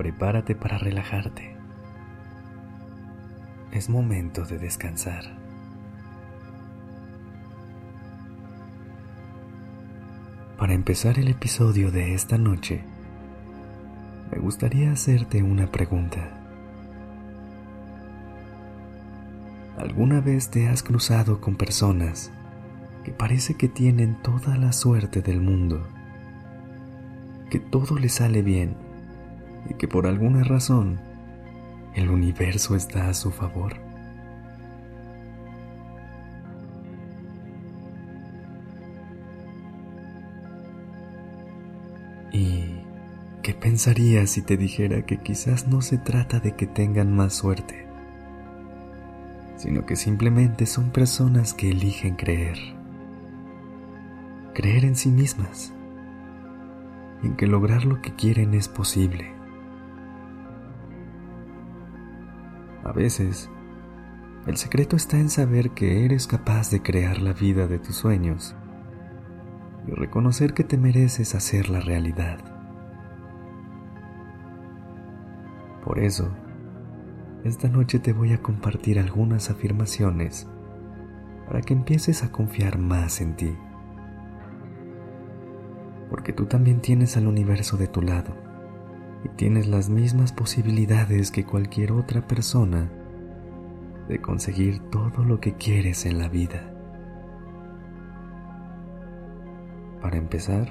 Prepárate para relajarte. Es momento de descansar. Para empezar el episodio de esta noche, me gustaría hacerte una pregunta. ¿Alguna vez te has cruzado con personas que parece que tienen toda la suerte del mundo, que todo les sale bien y que por alguna razón el universo está a su favor. ¿Y qué pensarías si te dijera que quizás no se trata de que tengan más suerte, sino que simplemente son personas que eligen creer? creer en sí mismas, en que lograr lo que quieren es posible. A veces, el secreto está en saber que eres capaz de crear la vida de tus sueños y reconocer que te mereces hacer la realidad. Por eso, esta noche te voy a compartir algunas afirmaciones para que empieces a confiar más en ti. Porque tú también tienes al universo de tu lado y tienes las mismas posibilidades que cualquier otra persona de conseguir todo lo que quieres en la vida. Para empezar,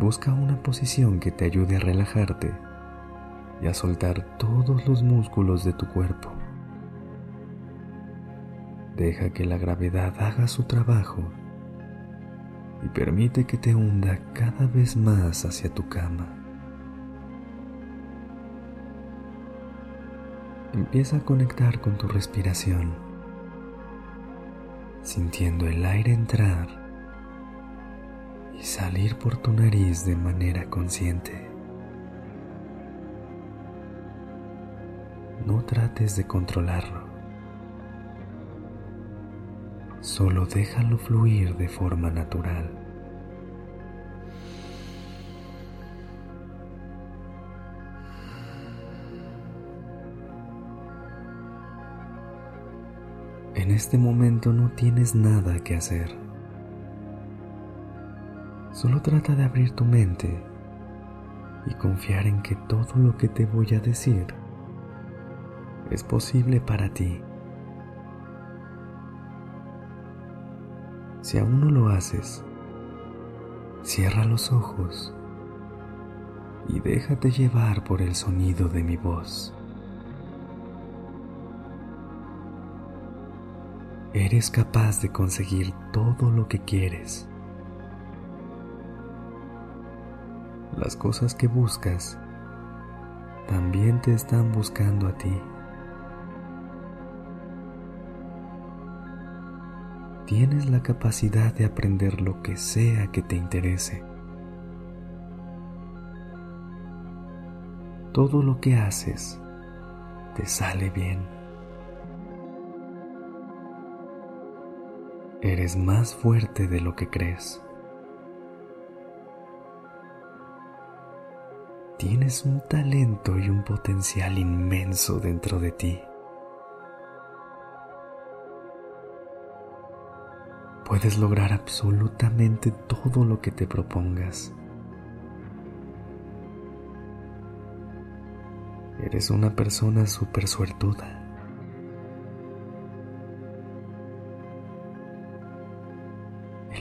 busca una posición que te ayude a relajarte y a soltar todos los músculos de tu cuerpo. Deja que la gravedad haga su trabajo y permite que te hunda cada vez más hacia tu cama. Empieza a conectar con tu respiración, sintiendo el aire entrar y salir por tu nariz de manera consciente. No trates de controlarlo. Solo déjalo fluir de forma natural. En este momento no tienes nada que hacer. Solo trata de abrir tu mente y confiar en que todo lo que te voy a decir es posible para ti. Si aún no lo haces, cierra los ojos y déjate llevar por el sonido de mi voz. Eres capaz de conseguir todo lo que quieres. Las cosas que buscas también te están buscando a ti. tienes la capacidad de aprender lo que sea que te interese. Todo lo que haces te sale bien. Eres más fuerte de lo que crees. Tienes un talento y un potencial inmenso dentro de ti. puedes lograr absolutamente todo lo que te propongas. Eres una persona súper suertuda.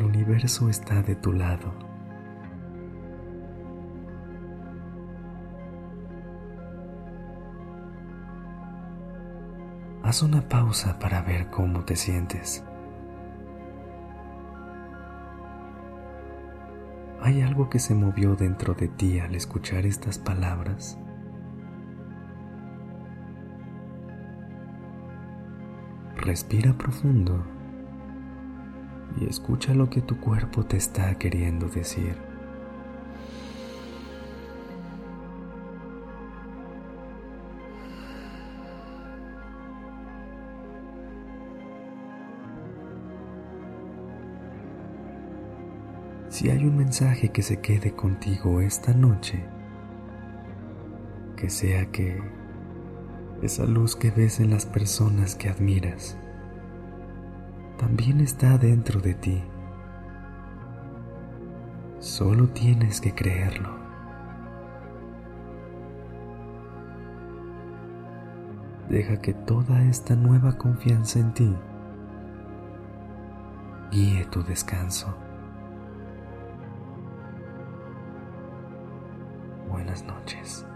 el universo está de tu lado. Haz una pausa para ver cómo te sientes. ¿Hay algo que se movió dentro de ti al escuchar estas palabras? Respira profundo y escucha lo que tu cuerpo te está queriendo decir. Si hay un mensaje que se quede contigo esta noche, que sea que esa luz que ves en las personas que admiras también está dentro de ti. Solo tienes que creerlo. Deja que toda esta nueva confianza en ti guíe tu descanso. Buenas noches.